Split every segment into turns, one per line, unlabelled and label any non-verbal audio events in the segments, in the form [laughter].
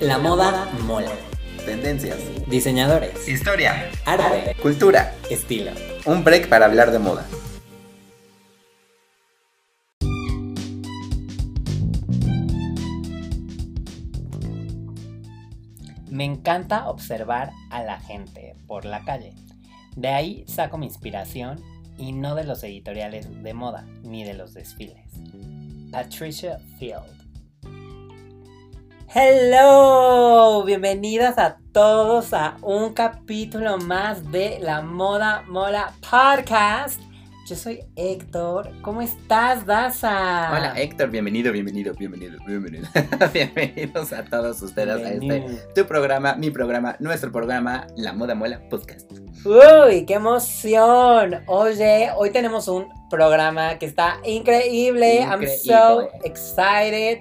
La moda mola.
Tendencias.
Diseñadores.
Historia.
Arte.
Cultura.
Estilo.
Un break para hablar de moda.
Me encanta observar a la gente por la calle. De ahí saco mi inspiración y no de los editoriales de moda ni de los desfiles. Patricia Field. Hello, bienvenidas a todos a un capítulo más de la Moda Mola Podcast. Yo soy Héctor. ¿Cómo estás, Daza?
Hola Héctor, bienvenido, bienvenido, bienvenido, bienvenido. [laughs] Bienvenidos a todos ustedes a este tu programa, mi programa, nuestro programa, La Moda Mola Podcast.
Uy, qué emoción. Oye, hoy tenemos un programa que está increíble. I'm so excited.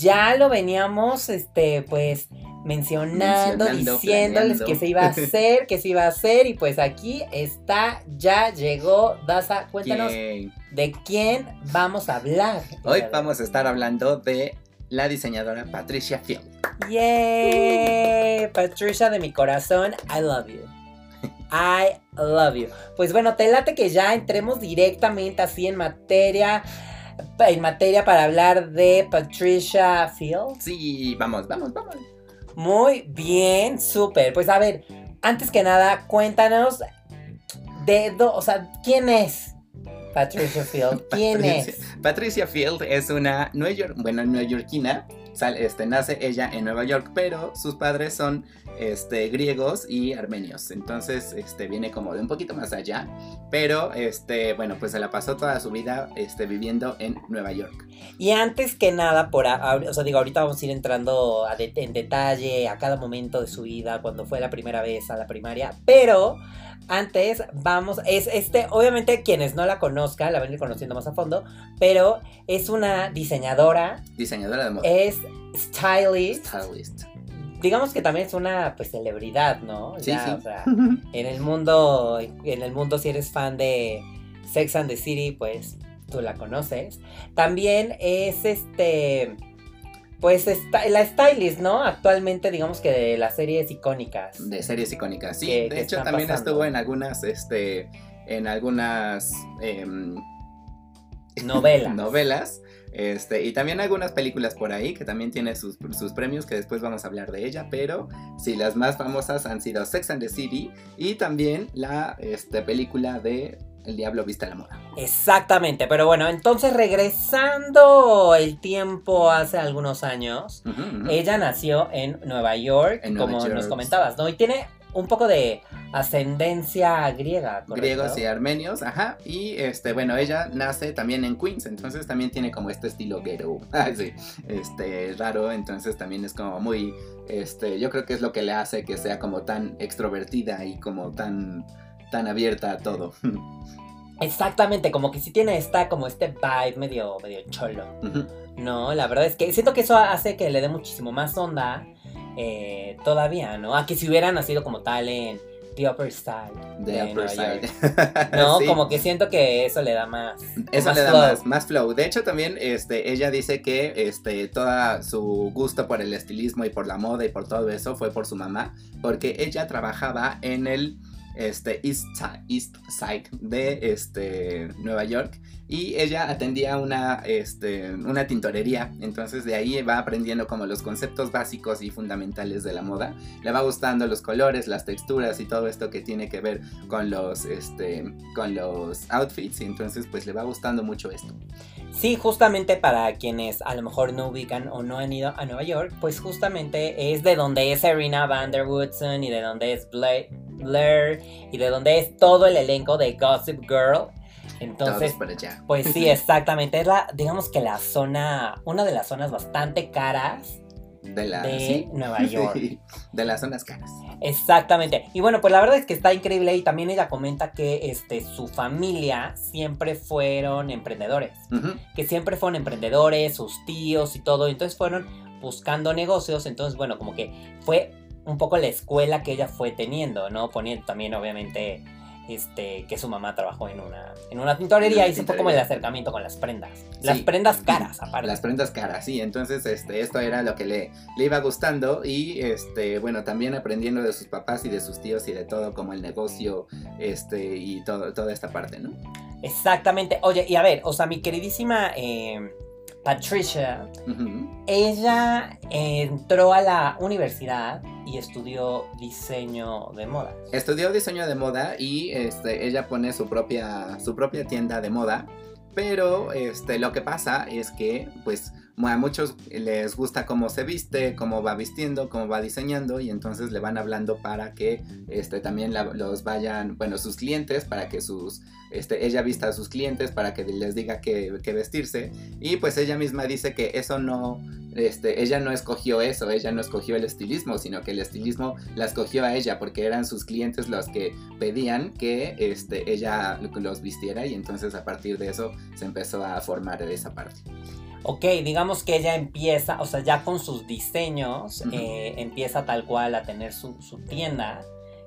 Ya lo veníamos, este, pues mencionando, diciéndoles que se iba a hacer, que se iba a hacer y pues aquí está, ya llegó. Daza, cuéntanos de quién vamos a hablar.
Hoy vamos a estar hablando de la diseñadora Patricia Field.
¡Yay! Patricia de mi corazón, I love you. I love you. Pues bueno, te late que ya entremos directamente así en materia en materia para hablar de Patricia Field.
Sí, vamos, vamos, vamos.
Muy bien, súper. Pues a ver, antes que nada, cuéntanos de, o sea, ¿quién es Patricia Field? ¿Quién es?
Patricia Field es una New York, bueno, neoyorquina. Este, nace ella en Nueva York, pero sus padres son este, griegos y armenios. Entonces, este, viene como de un poquito más allá. Pero, este, bueno, pues se la pasó toda su vida este, viviendo en Nueva York.
Y antes que nada, por, o sea, digo, ahorita vamos a ir entrando en detalle a cada momento de su vida, cuando fue la primera vez a la primaria. Pero antes vamos, es este, obviamente quienes no la conozcan, la van a ir conociendo más a fondo, pero es una diseñadora.
Diseñadora de moda.
Es stylist. Stylist digamos que también es una pues celebridad, ¿no?
Sí, sí.
O sea, [laughs] en el mundo, en el mundo si eres fan de Sex and the City, pues tú la conoces. También es este, pues la stylist, ¿no? Actualmente digamos que de las series icónicas.
De series icónicas, sí. de hecho también estuvo en algunas, este, en algunas em,
novelas. [laughs]
novelas este, y también algunas películas por ahí que también tiene sus, premios, que después vamos a hablar de ella, pero sí, las más famosas han sido Sex and the City y también la este, película de El Diablo Vista a la Moda.
Exactamente, pero bueno, entonces regresando el tiempo hace algunos años, ella nació en Nueva York, como nos comentabas, ¿no? Y tiene un poco de ascendencia griega.
Griegos y armenios, ajá. Y este, bueno, ella nace también en Queens, entonces también tiene como este estilo ghetto, [laughs] sí, este, raro, entonces también es como muy, este, yo creo que es lo que le hace que sea como tan extrovertida y como tan, tan abierta a todo. [laughs]
Exactamente, como que sí tiene esta, como este vibe medio, medio cholo. No, la verdad es que siento que eso hace que le dé muchísimo más onda eh, todavía, ¿no? A que si hubiera nacido como tal en The Upper Side.
The Upper Side.
no, [laughs] como que siento que eso le da más.
Eso le da Más, más, flow. De hecho, también este, ella dice que este, toda su gusto por el estilismo y por la moda y por todo eso fue por su mamá, porque ella trabajaba en el este, East, East Side de este, Nueva York. Y ella atendía una, este, una tintorería, entonces de ahí va aprendiendo como los conceptos básicos y fundamentales de la moda, le va gustando los colores, las texturas y todo esto que tiene que ver con los, este, con los outfits. Y entonces pues le va gustando mucho esto.
Sí, justamente para quienes a lo mejor no ubican o no han ido a Nueva York, pues justamente es de donde es Serena Van der Woodson y de donde es Blair y de donde es todo el elenco de Gossip Girl. Entonces, pues sí, [laughs] exactamente. Es la, digamos que la zona, una de las zonas bastante caras
de, la,
Nueva [laughs] York.
de las zonas caras.
Exactamente. Y bueno, pues la verdad es que está increíble y también ella comenta que este, su familia siempre fueron emprendedores. Que siempre fueron emprendedores, sus tíos y todo. Entonces fueron buscando negocios. Entonces, bueno, como que fue un poco la escuela que ella fue teniendo, ¿no? Poniendo también, obviamente este, que su mamá trabajó en una, en una tintorería y se fue como el acercamiento con las prendas. Las prendas caras, aparte.
Las prendas caras, sí. Entonces, este, esto era lo que le, le iba gustando y, este, bueno, también aprendiendo de sus papás y de sus tíos y de todo, como el negocio, este, y todo, toda esta parte, ¿no?
Exactamente. Oye, y a ver, o sea, mi queridísima... Eh, Patricia, ella entró a la universidad y estudió diseño de moda.
Estudió diseño de moda y este, ella pone su propia, su propia tienda de moda. Pero este, lo que pasa es que, pues, a muchos les gusta cómo se viste, cómo va vistiendo, cómo va diseñando y entonces le van hablando para que este, también los vayan, bueno, sus clientes, para que sus, este, ella vista a sus clientes, para que les diga qué, vestirse. Y pues ella misma dice que eso no, este, ella no escogió eso, ella no escogió el estilismo, sino que el estilismo la escogió a ella porque eran sus clientes los que pedían que este, ella los vistiera y entonces a partir de eso se empezó a formar esa parte
ok, digamos que ella empieza, o sea, ya con sus diseños, eh, empieza tal cual a tener su, tienda.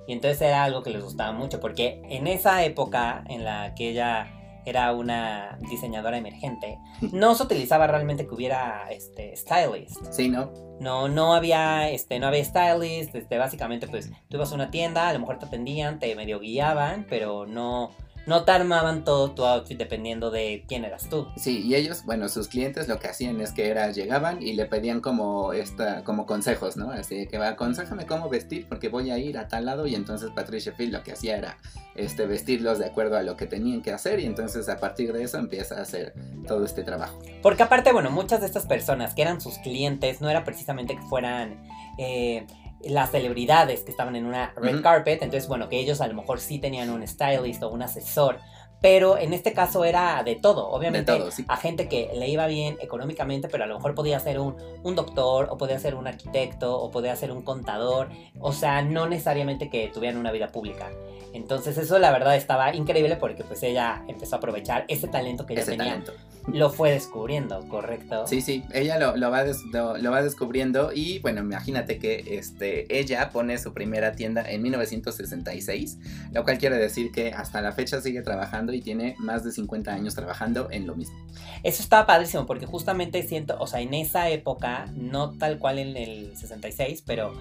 Y entonces era algo que les gustaba mucho, porque en esa época en la que ella era una diseñadora emergente, [laughs] no se utilizaba realmente que hubiera este stylist.
Sí, ¿no?
No, no había, este, no había stylist, este, básicamente pues tú ibas a una tienda, a lo mejor te atendían, te medio guiaban, pero no, no te armaban todo tu outfit dependiendo de quién eras tú.
Sí, y ellos, bueno, sus clientes lo que hacían es que era, llegaban y le pedían como esta, como consejos, ¿no? Así que va, aconsejame cómo vestir porque voy a ir a tal lado y entonces Patricia Field lo que hacía era este, vestirlos de acuerdo a lo que tenían que hacer y entonces a partir de eso empieza a hacer todo este trabajo.
Porque aparte, bueno, muchas de estas personas que eran sus clientes no era precisamente que fueran... Eh, las celebridades que estaban en una red carpet, entonces bueno, que ellos a lo mejor sí tenían un stylist o un asesor, pero en este caso era de todo, obviamente a gente que le iba bien económicamente, pero a lo mejor podía ser un, un, doctor o podía ser un arquitecto o podía ser un contador, o sea, no necesariamente que tuvieran una vida pública. Entonces eso la verdad estaba increíble porque pues ella empezó a aprovechar ese talento que ella tenía. Lo fue descubriendo, ¿correcto?
Sí, sí, ella lo, lo, va lo, va descubriendo y bueno, imagínate que este, ella pone su primera tienda en 1966, lo cual quiere decir que hasta la fecha sigue trabajando y tiene más de 50 años trabajando en lo mismo.
Eso estaba padrísimo porque justamente siento, o sea, en esa época, no tal cual en el 66, pero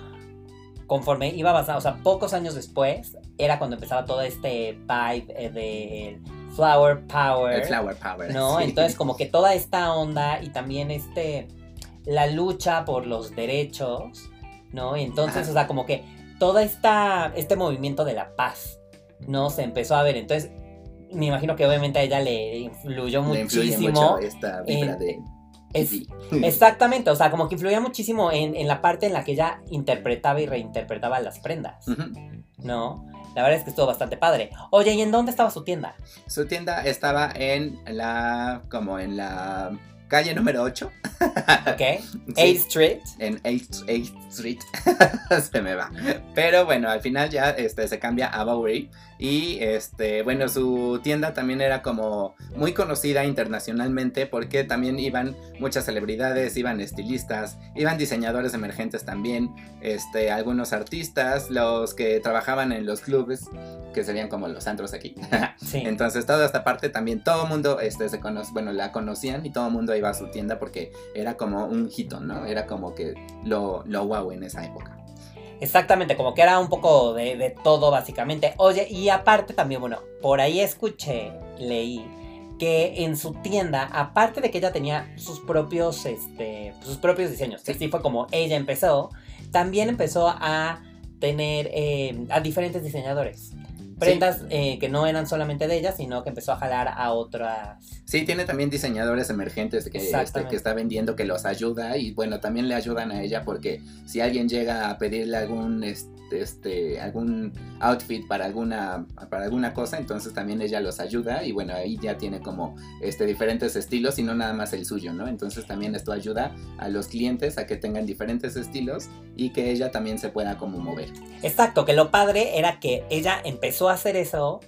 conforme iba avanzando, o sea, pocos años después, era cuando empezaba todo este vibe eh, de flower power.
El flower power.
¿No? Entonces, como que toda esta onda y también este, la lucha por los derechos, ¿no? Y entonces, o sea, como que todo esta, este movimiento de la paz, ¿no? Se empezó a ver. Entonces, me imagino que obviamente a ella le influyó muchísimo.
esta vibra de [laughs]
exactamente, o sea, como que influía muchísimo en, la parte en la que ella interpretaba y reinterpretaba las prendas. ¿No? La verdad es que estuvo bastante padre. Oye, ¿y en dónde estaba su tienda?
Su tienda estaba en la. como en la calle número 8.
Ok. [laughs] 8th Street.
En 8th, Street. [laughs] se me va. Pero bueno, al final ya este, se cambia a Bowery. Y este, bueno, su tienda también era como muy conocida internacionalmente porque también iban muchas celebridades, iban estilistas, iban diseñadores emergentes también, este, algunos artistas, los que trabajaban en los clubes, que serían como los antros aquí. [laughs] Entonces, toda esta parte también todo el mundo este, se conoce, bueno, la conocían y todo el mundo iba a su tienda porque era como un hito, ¿no? Era como que lo, lo wow en esa época.
Exactamente, como que era un poco de, todo básicamente. Oye, y aparte también, bueno, por ahí escuché, leí que en su tienda, aparte de que ella tenía sus propios, este, sus propios diseños, que así fue como ella empezó, también empezó a tener eh, a diferentes diseñadores prendas eh, que no eran solamente de ella, sino que empezó a jalar a otras.
Sí, tiene también diseñadores emergentes que, este, que está vendiendo, que los ayuda y bueno, también le ayudan a ella porque si alguien llega a pedirle algún... Este, este, algún outfit para alguna, para alguna cosa, entonces también ella los ayuda y bueno, ahí ya tiene como este, diferentes estilos y no nada más el suyo, ¿no? Entonces también esto ayuda a los clientes a que tengan diferentes estilos y que ella también se pueda como mover.
Exacto, que lo padre era que ella empezó a hacer eso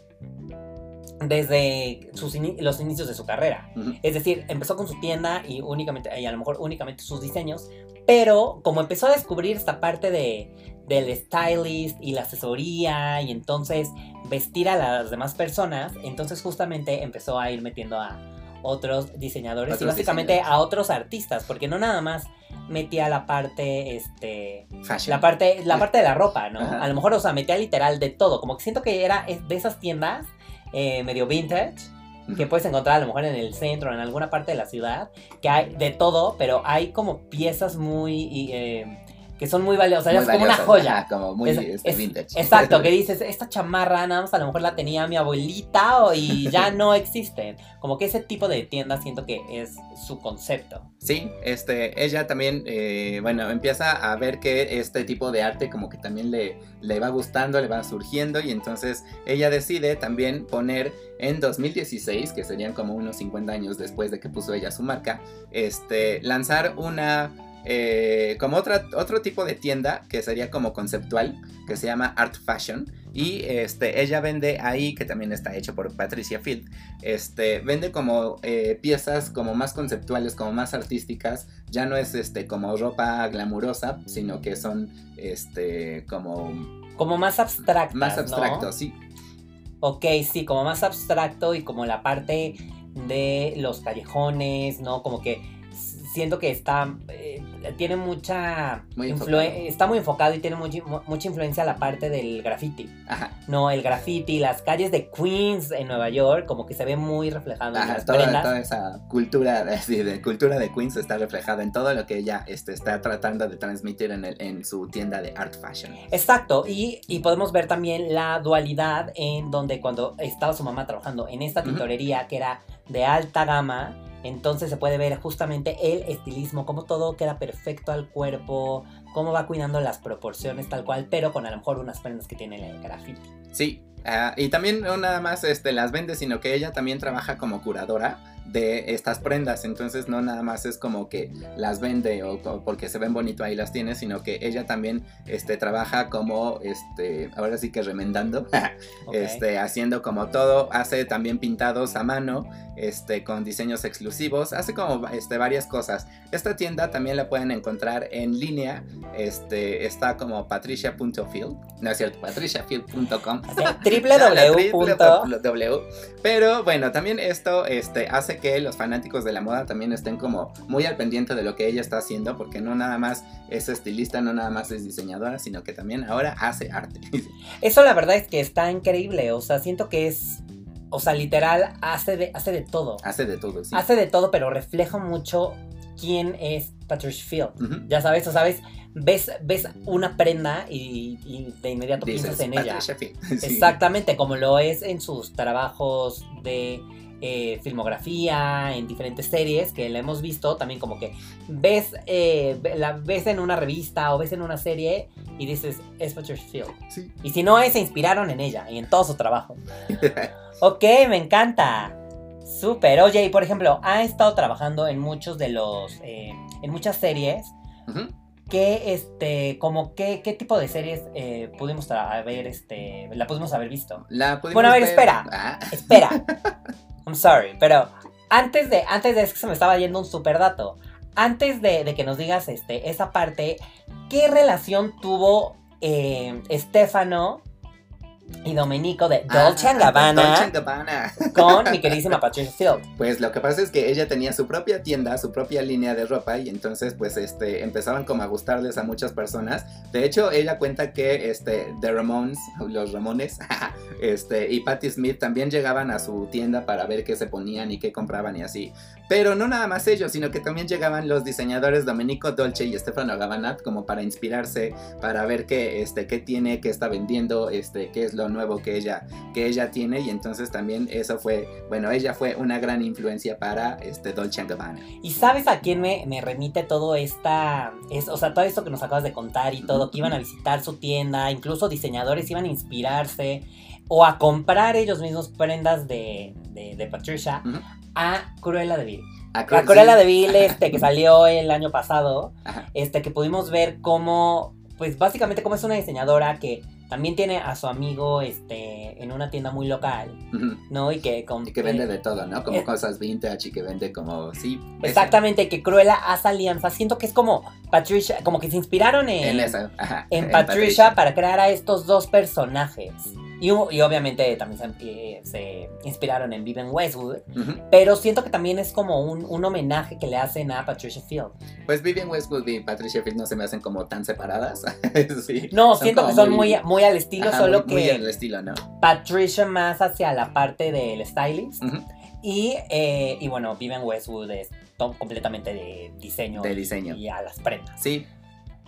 desde sus los inicios de su carrera. Es decir, empezó con su tienda y únicamente, y a lo mejor únicamente sus diseños, pero como empezó a descubrir esta parte de, del stylist y la asesoría y entonces vestir a las demás personas, entonces justamente empezó a ir metiendo a otros diseñadores y básicamente a otros artistas, porque no nada más metía la parte, este, la parte, la parte de la ropa, ¿no? A lo mejor, o sea, metía literal de todo, como que siento que era de esas tiendas eh, medio vintage, que puedes encontrar a lo mejor en el centro, en alguna parte de la ciudad, que hay de todo, pero hay como piezas muy... Eh, que son muy valiosas, es como una joya.
como muy este, vintage.
Exacto, que [laughs] dices, esta chamarra nada más a lo mejor la tenía mi abuelita y ya [laughs] no existen. Como que ese tipo de tienda siento que es su concepto.
Sí, este, ella también, eh, bueno, empieza a ver que este tipo de arte como que también le, le va gustando, le va surgiendo y entonces ella decide también poner en 2016, que serían como unos 50 años después de que puso ella su marca, este, lanzar una eh, como otra, otro tipo de tienda que sería como conceptual, que se llama Art Fashion. Y este, ella vende ahí, que también está hecho por Patricia Field, este, vende como eh, piezas como más conceptuales, como más artísticas. Ya no es este, como ropa glamurosa, sino que son este, como...
Como más abstracto.
Más abstracto, sí.
Ok, sí, como más abstracto y como la parte de los callejones, ¿no? Como que siento que está eh, tiene mucha está muy enfocado y tiene mucha, mucha influencia la parte del graffiti. Ajá. no el graffiti las calles de Queens en Nueva York como que se ve muy reflejado en las
toda, toda esa cultura de, cultura de Queens está reflejada en todo lo que ella este, está tratando de transmitir en, el, en su tienda de art fashion.
Exacto y, y, podemos ver también la dualidad en donde cuando estaba su mamá trabajando en esta tintorería que era de alta gama entonces se puede ver justamente el estilismo, cómo todo queda perfecto al cuerpo, cómo va cuidando las proporciones tal cual, pero con a lo mejor unas prendas que tiene el graffiti.
Sí, ah, y también no nada más este, las vende, sino que ella también trabaja como curadora de estas prendas. Entonces no nada más es como que las vende o, porque se ven bonito ahí las tiene, sino que ella también este, trabaja como, este, ahora sí que remendando, [laughs] este, haciendo como todo, hace también pintados a mano, este, con diseños exclusivos, hace como este, varias cosas. Esta tienda también la pueden encontrar en línea, este, está como patricia.field, no es cierto, patriciafield.com.
www. [laughs]
Pero bueno, también esto este, hace que los fanáticos de la moda también estén como muy al pendiente de lo que ella está haciendo, porque no nada más es estilista, no nada más es diseñadora, sino que también ahora hace arte. [laughs]
Eso la verdad es que está increíble, o sea, siento que es o sea, literal, hace de, hace de todo.
Hace de todo, sí.
Hace de todo, pero refleja mucho quién es Patricia Field. Ya sabes, o sabes, ves, ves una prenda y, de inmediato piensas en ella. [laughs] Exactamente, como lo es en sus trabajos de eh, filmografía, en diferentes series que la hemos visto, también como que ves, eh, la ves en una revista o ves en una serie y dices, es Patricia Field. Y si no, se inspiraron en ella y en todo su trabajo. [laughs] ok, me encanta. Súper. Oye, y por ejemplo, ha estado trabajando en muchos de los. Eh, en muchas series. ¿Qué, este, como qué, qué tipo de series pudimos haber, este, la pudimos haber visto?
La
bueno, a ver, espera, ah. espera. [laughs] I'm sorry, pero antes de, antes de eso se me estaba yendo un super dato. Antes de, que nos digas este, esa parte, ¿qué relación tuvo eh, Stefano y Domenico de ah, Dolce Gabbana, [laughs] con mi queridísima Patricia Field.
Pues lo que pasa es que ella tenía su propia tienda, su propia línea de ropa y entonces pues este empezaban como a gustarles a muchas personas. De hecho, ella cuenta que este The Ramones, los Ramones, [laughs] este y Patti Smith también llegaban a su tienda para ver qué se ponían y qué compraban y así. Pero no nada más ellos, sino que también llegaban los diseñadores Domenico Dolce y Stefano Gabbana como para inspirarse, para ver qué este qué tiene, qué está vendiendo, este qué es lo nuevo que ella, que ella tiene. Y entonces también eso fue, bueno, ella fue una gran influencia para este Dolce Gabbana.
¿Y sabes a quién me, me remite todo esta, es, o sea, todo esto que nos acabas de contar y todo, que iban a visitar su tienda, incluso diseñadores iban a inspirarse o a comprar ellos mismos prendas de, de, Patricia a Cruella de Vil. A, Cruella de Vil, este, que salió el año pasado, [laughs] este, que pudimos ver cómo, pues básicamente cómo es una diseñadora que también tiene a su amigo este en una tienda muy local, ¿no? Y que,
y que vende de todo, ¿no? Como cosas vintage y que vende como, sí.
Exactamente, que Cruella hace alianza. Siento que es como Patricia, como que se inspiraron en, en, en, Patricia, para crear a estos dos personajes. Y, obviamente también se, se, inspiraron en Vivian Westwood. Pero siento que también es como un, un, homenaje que le hacen a Patricia Field.
Pues Vivian Westwood y Patricia Field no se me hacen como tan separadas. [laughs]
no, siento que son muy, muy al estilo, solo que.
Muy al estilo, ¿no?
Patricia más hacia la parte del stylist. y, eh, y bueno, Vivian Westwood es completamente de diseño.
De diseño.
Y a las prendas.
Sí,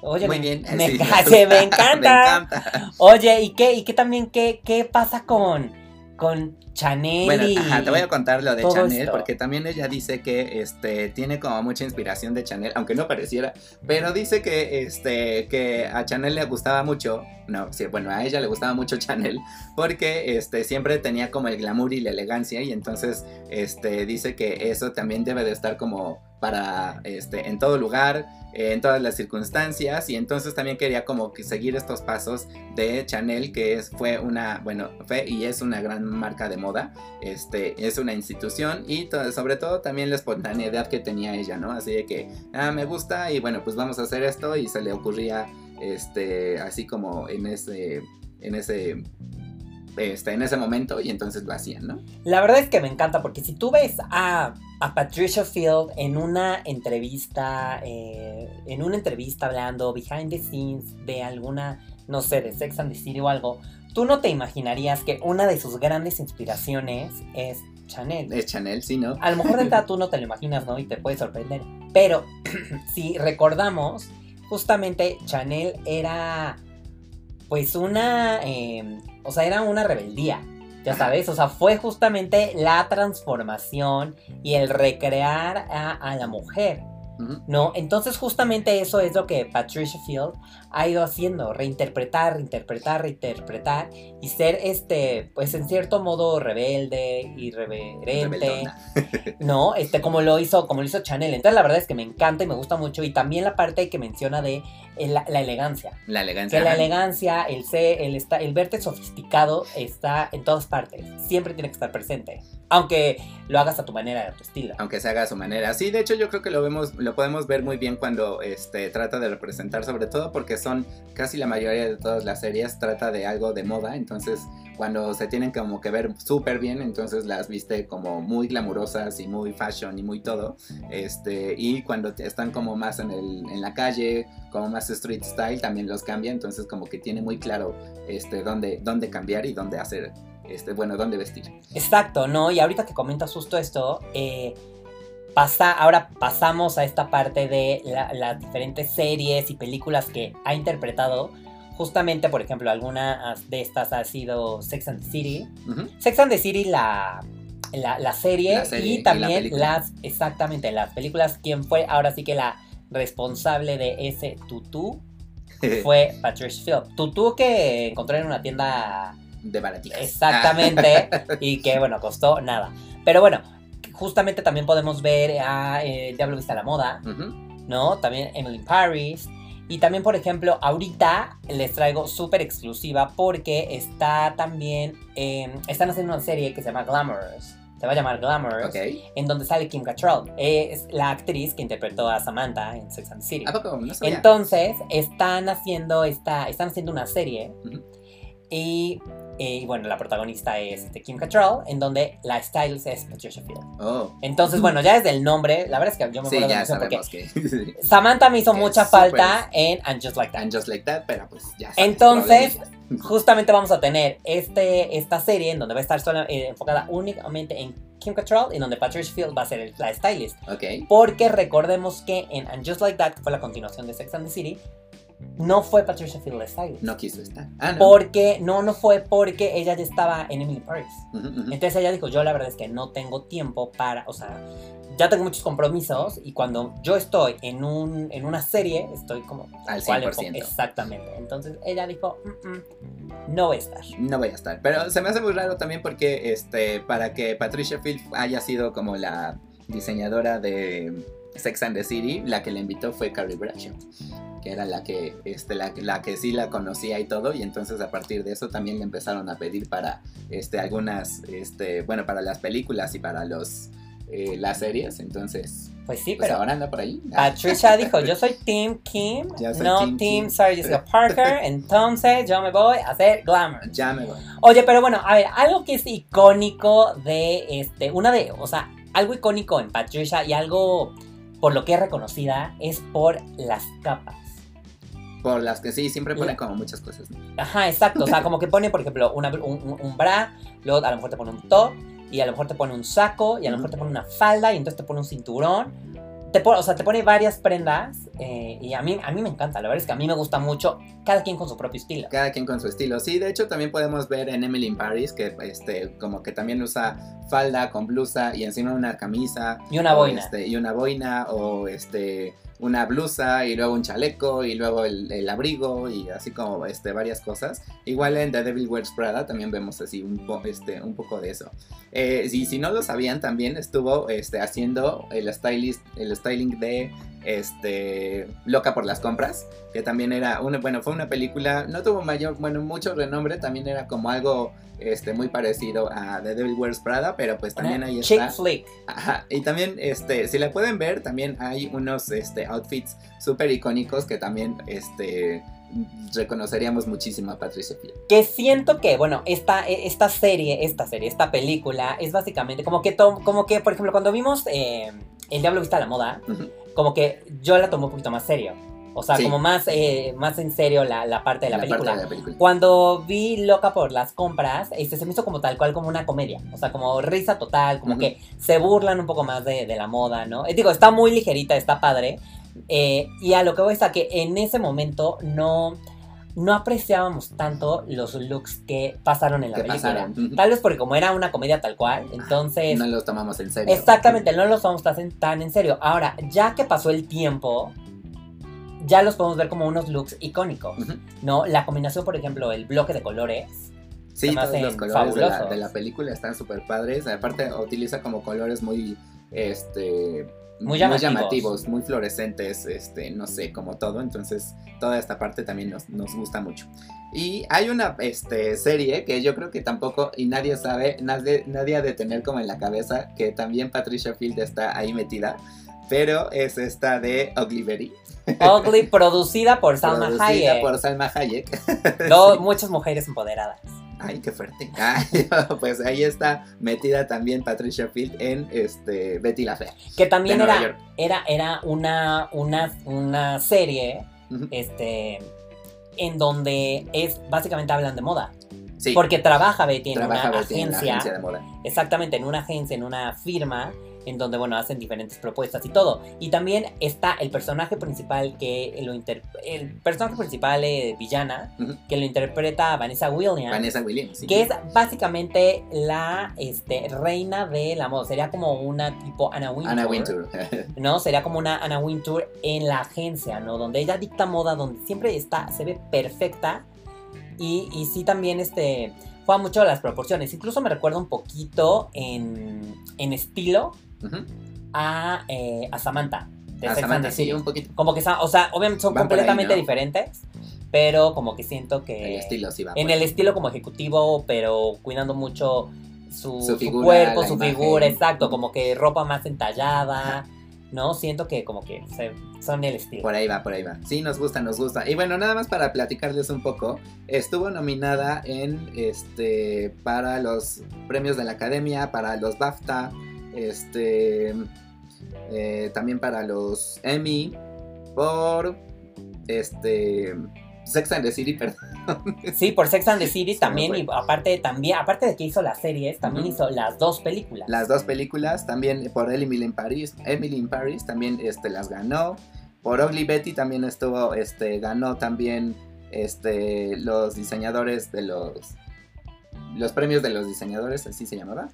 Oye, Muy me, bien. Me, [laughs] me, encanta. Oye, ¿y qué, y qué también, qué, qué pasa con, con Chanel?
Bueno, ajá, te voy a contar lo de Chanel, porque también ella dice que este, tiene como mucha inspiración de Chanel, aunque no pareciera, pero dice que, este, que a Chanel le gustaba mucho, no, sí, bueno, a ella le gustaba mucho [laughs] Chanel, porque este, siempre tenía como el glamour y la elegancia, y entonces este, dice que eso también debe de estar como para, este, en todo lugar, en todas las circunstancias y entonces también quería como que seguir estos pasos de Chanel que es, fue una, bueno, fue y es una gran marca de moda, este, es una institución y sobre todo también la espontaneidad que tenía ella, ¿no? Así de que, ah, me gusta y bueno, pues vamos a hacer esto y se le ocurría, este, así como en ese, en ese este, en ese momento y entonces lo hacían, ¿no?
La verdad es que me encanta porque si tú ves a, Patricia Field en una entrevista, eh, en una entrevista hablando behind the scenes de alguna, no sé, de Sex and the City o algo, tú no te imaginarías que una de sus grandes inspiraciones es Chanel.
Es Chanel, sí, ¿no?
A lo mejor de [laughs] tú no te lo imaginas, ¿no? Y te puede sorprender. Pero [clears throat] si recordamos, justamente Chanel era pues una, em, o sea, era una rebeldía, ya sabes, o sea, fue justamente la transformación y el recrear a, a la mujer. ¿no? Entonces justamente eso es lo que Patricia Field ha ido haciendo, reinterpretar, reinterpretar, reinterpretar y ser este, pues en cierto modo rebelde, irreverente, [laughs] ¿no? Este, como lo hizo, como lo hizo Chanel. Entonces la verdad es que me encanta y me gusta mucho y también la parte que menciona de la, elegancia.
La elegancia.
Que la elegancia, el ser, el, está, el verte sofisticado está en todas partes, siempre tiene que estar presente. Aunque lo hagas a tu manera, a tu estilo.
Aunque se haga a su manera. Sí, de hecho yo creo que lo vemos, lo podemos ver muy bien cuando este, trata de representar, sobre todo porque son casi la mayoría de todas las series trata de algo de moda, entonces cuando se tienen como que ver súper bien, entonces las viste como muy glamurosas y muy fashion y muy todo, este, y cuando están como más en, el, en la calle, como más street style, también los cambia, entonces como que tiene muy claro este, dónde, dónde cambiar y dónde hacer este, bueno, dónde vestir.
Exacto, ¿no? Y ahorita que comentas justo esto, eh, pasa, ahora pasamos a esta parte de las diferentes series y películas que ha interpretado. Justamente, por ejemplo, alguna de estas ha sido Sex and the City. Sex and the City, la, la, serie, y también las, exactamente, las películas. ¿Quién fue ahora sí que la responsable de ese tutú? [laughs] fue Patricia Field. Tutú que encontré en una tienda
de baratijas.
Exactamente. [laughs] y que, bueno, costó nada. Pero bueno, justamente también podemos ver a eh, Diablo Vista la Moda, ¿no? También Emily Paris. Y también, por ejemplo, ahorita les traigo súper exclusiva porque está también. están haciendo una serie que se llama Glamorous. Se va a llamar Glamorous. En donde sale Kim Cattrall. Es la actriz que interpretó a Samantha en Sex and the City. Entonces, están haciendo, esta, están haciendo una serie. Y bueno, la protagonista es este, Kim Cattrall, en donde la stylist es Patricia Field. Oh. Entonces, bueno, ya desde el nombre, la verdad es que yo me acuerdo [laughs]
sí, ya porque que...
Samantha me hizo mucha falta en And Just Like That.
And Just Like That, pero pues ya
Entonces, [laughs] justamente vamos a tener este, esta serie en donde va a estar eh, enfocada únicamente en Kim Cattrall y donde Patricia Field va a ser la stylist.
Ok.
Porque recordemos que en And Just Like That, que fue la continuación de Sex and the City, no fue Patricia Field Stylist.
No quiso estar. Ah,
no. Porque, no, no fue porque ella ya estaba en Emily Paris. Entonces ella dijo, yo la verdad es que no tengo tiempo para, o sea, ya tengo muchos compromisos y cuando yo estoy en, un, en una serie, estoy como...
Al 100%.
Exactamente. Entonces ella dijo, no voy a estar.
No voy a estar. Pero se me hace muy raro también porque, este, para que Patricia Field haya sido como la diseñadora de Sex and the City, la que le invitó fue Carrie Bradshaw que era la que, este, la, la, que sí la conocía y todo, y entonces a partir de eso también le empezaron a pedir para este, algunas, este, bueno, para las películas y para los, eh, las series, entonces...
Pues sí,
pues
pero
ahora anda por ahí.
Patricia dijo, yo soy Team Kim, no Team, Sarah Jessica Parker, [laughs] entonces yo me voy a hacer glamour.
Ya me voy.
Oye, pero bueno, a ver, algo que es icónico de este, una de, o sea, algo icónico en Patricia y algo por lo que es reconocida es por las capas.
Por las que sí, siempre pone como muchas cosas.
Ajá, exacto. O sea, como que pone, por ejemplo, un, un, bra, luego a lo mejor te pone un top, y a lo mejor te pone un saco, y a lo mejor te pone una falda, y entonces te pone un cinturón. Te pone, o sea, te pone varias prendas eh, y a mí, a mí me encanta, la verdad es que a mí me gusta mucho, cada quien con su propio estilo.
Cada quien con su estilo, sí, de hecho también podemos ver en Emily in Paris que este, como que también usa falda con blusa y encima una camisa.
Y una boina.
Este, y una boina o este una blusa y luego un chaleco y luego el, abrigo y así como este, varias cosas. Igual en The Devil Wears Prada también vemos así un, este, un poco de eso. Eh, y si no lo sabían, también estuvo este, haciendo el, stylist, el styling de este, Loca por las compras, que también era, una, bueno, fue una película, no tuvo mayor, bueno, mucho renombre, también era como algo este, muy parecido a The Devil Wears Prada, pero pues también ahí está.
flick.
Ajá, y también, este, si la pueden ver, también hay unos, este, outfits súper icónicos que también, este, reconoceríamos muchísimo a Patricia Field.
Que siento que, bueno, esta, esta serie, esta serie, esta película, es básicamente como que, como que por ejemplo, cuando vimos eh, El Diablo Vista a la Moda, como que yo la tomé un poquito más serio. O sea, como más, eh, más en serio la, parte, de la, película. Cuando vi Loca por las compras, este, se me hizo como tal cual como una comedia. O sea, como risa total, como que se burlan un poco más de, la moda, ¿no? Eh, digo, está muy ligerita, está padre. Eh, y a lo que voy es a que en ese momento no no apreciábamos tanto los looks que pasaron en la película. Tal vez porque como era una comedia tal cual, entonces...
No los tomamos en serio.
Exactamente, no los tomamos tan en serio. Ahora, ya que pasó el tiempo, ya los podemos ver como unos looks icónicos, ¿no? La combinación, por ejemplo, el bloque de colores.
Sí, todos los colores de la, de la, película están súper padres. Aparte, utiliza como colores muy, este,
muy
llamativos. muy fluorescentes, este, no sé, como todo. Entonces, toda esta parte también nos, nos, gusta mucho. Y hay una este, serie que yo creo que tampoco, y nadie sabe, nadie, nadie ha de tener como en la cabeza, que también Patricia Field está ahí metida, pero es esta de Betty.
Ugly, producida por Salma producida
por Salma Hayek. [laughs]
Muchas mujeres empoderadas.
Ay, qué fuerte. [laughs] pues ahí está metida también Patricia Field en este Betty la Fea.
Que también era, era, era una, una, una serie este, en donde es básicamente hablan de moda. Sí. Porque trabaja Betty en una agencia.
de moda.
Exactamente, en una agencia, en una firma en donde, bueno, hacen diferentes propuestas y todo. Y también está el personaje principal que lo inter el personaje principal eh, villana que lo interpreta Vanessa Williams.
Vanessa Williams,
Que es básicamente la este, reina de la moda. Sería como una tipo Anna Wintour.
Anna Wintour. [laughs]
¿No? Sería como una Anna Wintour en la agencia, ¿no? Donde ella dicta moda, donde siempre está, se ve perfecta. Y, y sí también este juega mucho las proporciones. Incluso me recuerda un poquito en, en estilo a, eh, a, Samantha.
De a Samantha, sí, un poquito.
Como que, o sea, obviamente son completamente diferentes, pero como que siento que...
El estilo sí va.
En el estilo como ejecutivo, pero cuidando mucho su, cuerpo, su figura, exacto, como que ropa más entallada. ¿no? Siento que como que son el estilo.
Por ahí va, por ahí va. Sí, nos gusta, nos gusta. Y bueno, nada más para platicarles un poco, estuvo nominada en este para los premios de la Academia, para los BAFTA, este, eh, también para los Emmy, por este Sex and the City, [laughs] perdón.
Sí, por Sex and the City también, y aparte, también, aparte de que hizo las series, también hizo las dos películas.
Las dos películas, también por Emily in Paris, Emily in Paris también este, las ganó. Por Ugly Betty también estuvo, este, ganó también este, los diseñadores de los los premios de los diseñadores, así se llamaba.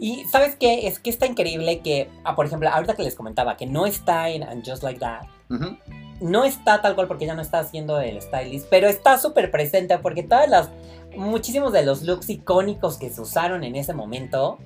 Y ¿sabes qué? Es que está increíble que, ah, por ejemplo, ahorita que les comentaba que no está en And Just Like That, no está tal cual porque ya no está haciendo el stylist, pero está súper presente porque todas las, muchísimos de los looks icónicos que se usaron en ese momento,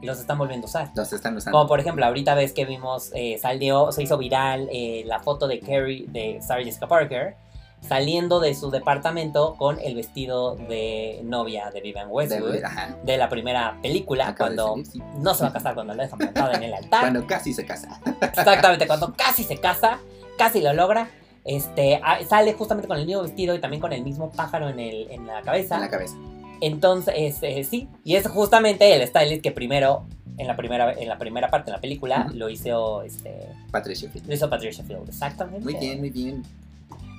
los están volviendo a usar.
Los están usando.
Como por ejemplo, ahorita ves que vimos, eh, salió, se hizo viral eh, la foto de Carrie, de Sarah Jessica Parker, saliendo de su departamento con el vestido de novia de Vivian Westwood
De-
la primera película,
Acaba
cuando
salir, sí.
no se va a casar, cuando la dejan plantada en el altar. [laughs]
Cuando casi se casa.
Exactamente, cuando [laughs] casi se casa, casi lo logra. Este, ah, sale justamente con el mismo vestido y también con el mismo pájaro en, el, en la cabeza.
En la cabeza.
Entonces, eh, sí, y es justamente el stylist que primero, en la primera, en la primera parte de la película, lo hizo, este,
Patricia Field.
lo hizo Patricia Field, exactamente.
Muy bien, muy bien.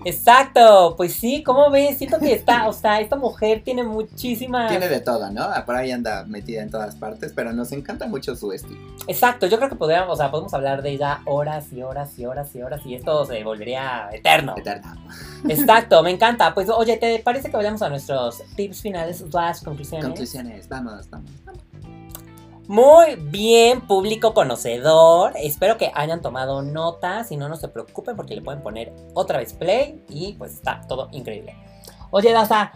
Exacto, pues sí, ¿cómo ves? Siento que está, o sea, esta mujer tiene muchísimas...
Tiene de todo, ¿no? Por ahí anda metida en todas partes, pero nos encanta mucho su estilo.
Exacto, yo creo que podríamos, o sea, podemos hablar de ella horas y horas y horas y horas y esto se volvería eterno.
Eterna.
Exacto, me encanta. Pues oye, ¿te parece que vayamos a nuestros tips finales slash conclusiones?
Conclusiones, vamos, vamos. vamos.
Muy bien, público conocedor. Espero que hayan tomado notas y no, no se preocupen porque le pueden poner otra vez play y pues está todo increíble. Oye, Daza,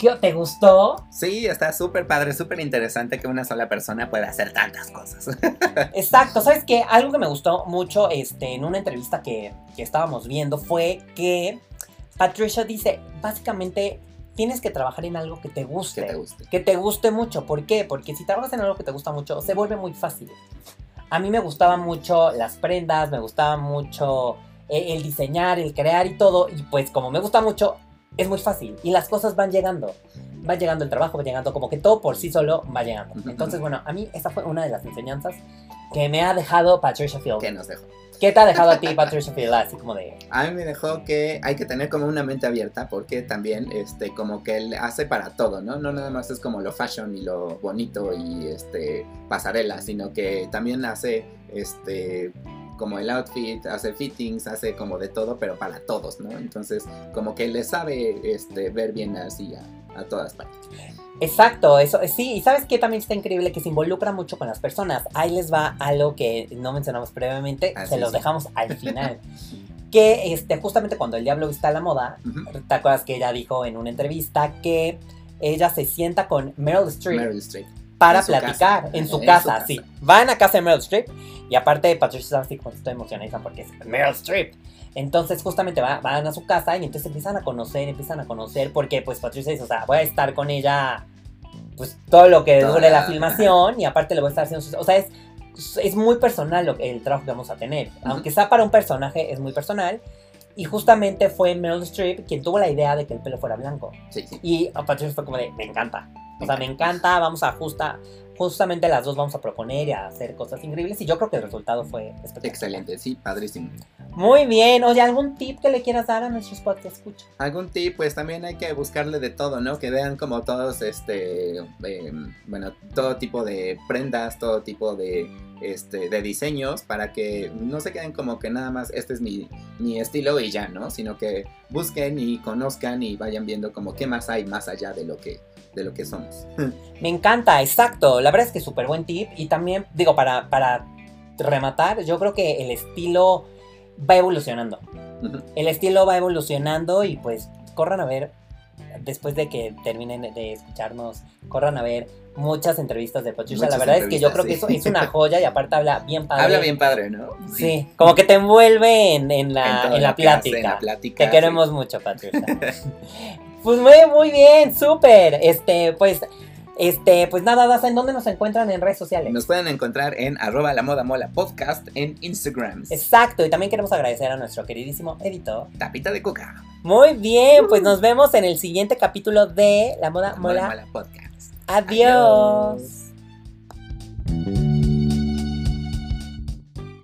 ¿qué te gustó?
Sí, está súper padre, súper interesante que una sola persona pueda hacer tantas cosas. [laughs]
Exacto, ¿sabes qué? Algo que me gustó mucho este, en una entrevista que, que estábamos viendo fue que Patricia dice, básicamente tienes que trabajar en algo que te guste.
que te guste.
que te guste mucho. ¿Por qué? Porque si trabajas en algo que te gusta mucho, se vuelve muy fácil. A mí me gustaban mucho las prendas, me gustaba mucho eh, el diseñar, el crear y todo. Y pues como me gusta mucho, es muy fácil. Y las cosas van llegando. Va llegando el trabajo, va llegando como que todo por sí solo va llegando. Entonces, bueno, a mí esa fue una de las enseñanzas que me ha dejado Patricia Field.
¿Qué nos dejó?
¿Qué te ha dejado a ti Patricia Field? Así como de...
A mí me dejó que hay que tener como una mente abierta porque también este como que él hace para todo, ¿no? No nada más es como lo fashion y lo bonito y este pasarela, sino que también hace este como el outfit, hace fittings, hace como de todo, pero para todos, ¿no? Entonces, como que le sabe este ver bien así a, a todas partes.
Exacto, eso sí, y sabes que también está increíble que se involucra mucho con las personas. Ahí les va algo que no mencionamos previamente,
Así
se los dejamos al [laughs] final. que este, justamente cuando el diablo viste a la moda. ¿te acuerdas que ella dijo en una entrevista que ella se sienta con Meryl Streep
Meryl Streep.
Para
en
platicar
casa.
en su
En su
casa,
casa.
sí. Van a casa de Meryl Streep y aparte Patricia estaba así como estoy emocionada porque es Meryl Streep. Entonces justamente va- van a su casa y entonces empiezan a conocer, empiezan a conocer porque pues Patricia dice, o sea, voy a estar con ella pues todo lo que dure la filmación y aparte le voy a estar haciendo sus... O sea, es, es muy personal lo, el trabajo que vamos a tener. Aunque sea para un personaje, es muy personal. Y justamente fue Meryl Streep quien tuvo la idea de que el pelo fuera blanco.
Sí, sí.
Y a Patricia fue como de, me encanta. O sea, me encanta, vamos a justa, justamente las dos vamos a proponer y a hacer cosas increíbles. Y yo creo que el resultado fue espectacular.
Excelente, sí, padrísimo.
Muy bien. Oye, ¿algún tip que le quieras dar a nuestros podcast escucha?
Algún tip, pues también hay que buscarle de todo, ¿no? Que vean como todos, este, eh, bueno, todo tipo de prendas, todo tipo de, este, de diseños, para que no se queden como que nada más, este es mi, mi estilo y ya, ¿no? Sino que busquen y conozcan y vayan viendo como qué más hay más allá de lo que, de lo que somos. [laughs]
Me encanta, exacto. La verdad es que súper buen tip. Y también, digo, para, para rematar, yo creo que el estilo va evolucionando. El estilo va evolucionando y pues corran a ver, después de que terminen de escucharnos, corran a ver muchas entrevistas de Patricia. La verdad es que yo creo que eso es una joya y aparte habla bien padre.
Habla bien padre, ¿no?
Sí, como que te envuelve en, en la, en la
hace,
plática.
la plática,
Te queremos mucho, Patricia. [laughs] pues muy, muy bien, súper. Este, pues, este, pues nada, Daza, ¿en dónde nos encuentran en redes sociales?
Nos pueden encontrar en arroba la moda mola podcast en Instagram.
Exacto, y también queremos agradecer a nuestro queridísimo editor.
Tapita de coca.
Muy bien, pues nos vemos en el siguiente capítulo de La Moda
La moda
Mola.
mola podcast.
Adiós.
Adiós.